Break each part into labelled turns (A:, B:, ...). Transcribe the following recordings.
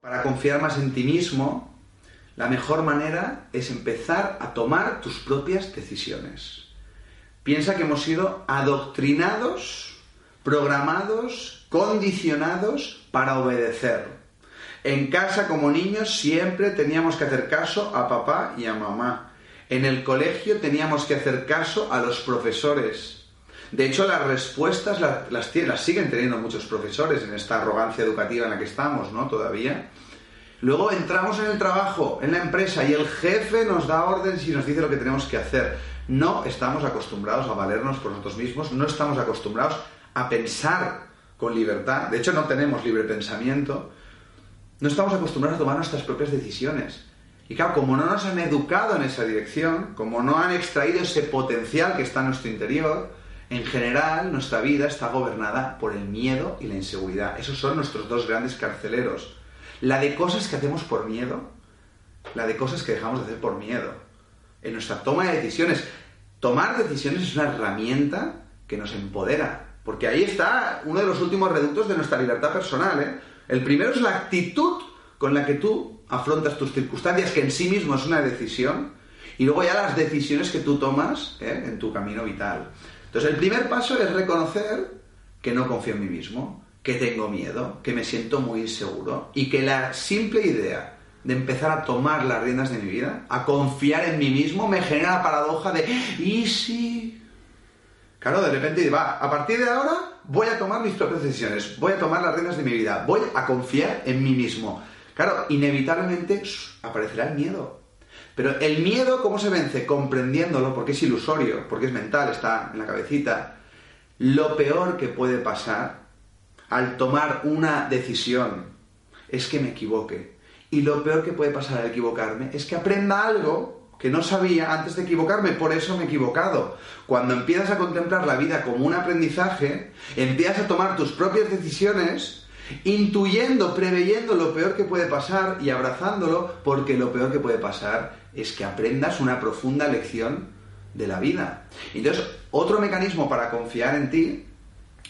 A: Para confiar más en ti mismo, la mejor manera es empezar a tomar tus propias decisiones. Piensa que hemos sido adoctrinados, programados, condicionados para obedecer. En casa como niños siempre teníamos que hacer caso a papá y a mamá. En el colegio teníamos que hacer caso a los profesores. De hecho, las respuestas las, las, siguen teniendo muchos profesores en esta arrogancia educativa en la que estamos, ¿no? Todavía. Luego entramos en el trabajo, en la empresa, y el jefe nos da órdenes y nos dice lo que tenemos que hacer. No estamos acostumbrados a valernos por nosotros mismos, no estamos acostumbrados a pensar con libertad. De hecho, no tenemos libre pensamiento. No estamos acostumbrados a tomar nuestras propias decisiones. Y claro, como no nos han educado en esa dirección, como no han extraído ese potencial que está en nuestro interior, en general nuestra vida está gobernada por el miedo y la inseguridad. Esos son nuestros dos grandes carceleros. La de cosas que hacemos por miedo, la de cosas que dejamos de hacer por miedo. En nuestra toma de decisiones. Tomar decisiones es una herramienta que nos empodera. Porque ahí está uno de los últimos reductos de nuestra libertad personal. ¿eh? El primero es la actitud con la que tú afrontas tus circunstancias, que en sí mismo es una decisión, y luego ya las decisiones que tú tomas ¿eh? en tu camino vital. Entonces, el primer paso es reconocer que no confío en mí mismo, que tengo miedo, que me siento muy inseguro, y que la simple idea de empezar a tomar las riendas de mi vida, a confiar en mí mismo, me genera la paradoja de, ¿y si Claro, de repente va, a partir de ahora voy a tomar mis propias decisiones, voy a tomar las riendas de mi vida, voy a confiar en mí mismo. Claro, inevitablemente aparecerá el miedo. Pero el miedo, ¿cómo se vence? Comprendiéndolo, porque es ilusorio, porque es mental, está en la cabecita. Lo peor que puede pasar al tomar una decisión es que me equivoque. Y lo peor que puede pasar al equivocarme es que aprenda algo que no sabía antes de equivocarme, por eso me he equivocado. Cuando empiezas a contemplar la vida como un aprendizaje, empiezas a tomar tus propias decisiones, intuyendo, preveyendo lo peor que puede pasar y abrazándolo, porque lo peor que puede pasar es que aprendas una profunda lección de la vida. Entonces, otro mecanismo para confiar en ti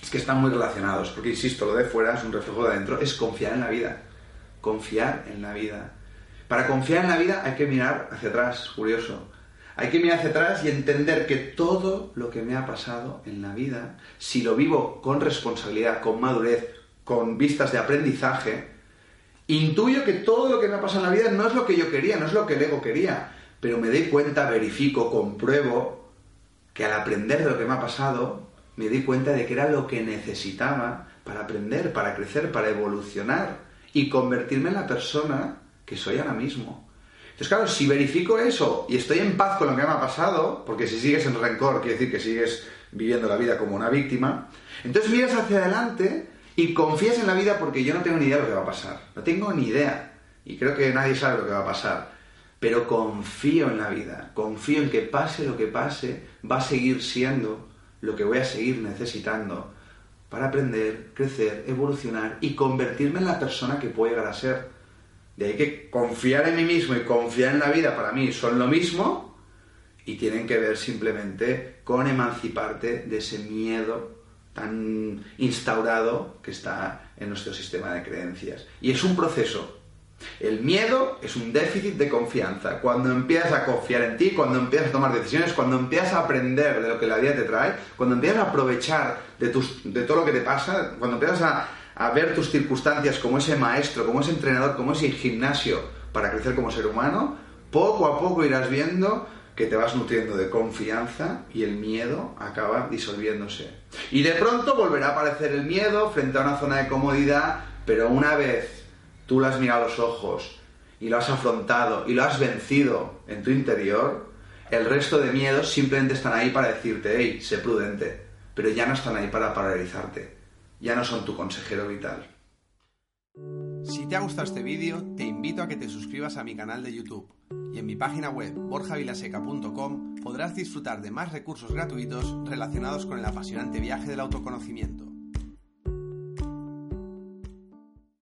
A: es que están muy relacionados, porque insisto, lo de fuera es un reflejo de adentro, es confiar en la vida. Confiar en la vida. Para confiar en la vida hay que mirar hacia atrás, curioso. Hay que mirar hacia atrás y entender que todo lo que me ha pasado en la vida, si lo vivo con responsabilidad, con madurez, con vistas de aprendizaje, intuyo que todo lo que me ha pasado en la vida no es lo que yo quería, no es lo que el ego quería, pero me doy cuenta, verifico, compruebo que al aprender de lo que me ha pasado, me di cuenta de que era lo que necesitaba para aprender, para crecer, para evolucionar y convertirme en la persona que soy ahora mismo. Entonces, claro, si verifico eso y estoy en paz con lo que me ha pasado, porque si sigues en rencor, quiere decir que sigues viviendo la vida como una víctima, entonces miras hacia adelante y confías en la vida porque yo no tengo ni idea de lo que va a pasar. No tengo ni idea. Y creo que nadie sabe lo que va a pasar. Pero confío en la vida. Confío en que pase lo que pase, va a seguir siendo lo que voy a seguir necesitando para aprender, crecer, evolucionar y convertirme en la persona que puedo llegar a ser. De ahí que confiar en mí mismo y confiar en la vida para mí son lo mismo y tienen que ver simplemente con emanciparte de ese miedo tan instaurado que está en nuestro sistema de creencias. Y es un proceso. El miedo es un déficit de confianza. Cuando empiezas a confiar en ti, cuando empiezas a tomar decisiones, cuando empiezas a aprender de lo que la vida te trae, cuando empiezas a aprovechar de, tus, de todo lo que te pasa, cuando empiezas a ver tus circunstancias como ese maestro, como ese entrenador, como ese gimnasio para crecer como ser humano, poco a poco irás viendo que te vas nutriendo de confianza y el miedo acaba disolviéndose. Y de pronto volverá a aparecer el miedo frente a una zona de comodidad, pero una vez tú lo has mirado a los ojos y lo has afrontado y lo has vencido en tu interior, el resto de miedos simplemente están ahí para decirte, hey, sé prudente, pero ya no están ahí para paralizarte ya no son tu consejero vital. Si te ha gustado este vídeo, te invito a que te suscribas a mi canal de YouTube y en mi página web borjavilaseca.com podrás disfrutar de más recursos gratuitos relacionados con el apasionante viaje del autoconocimiento.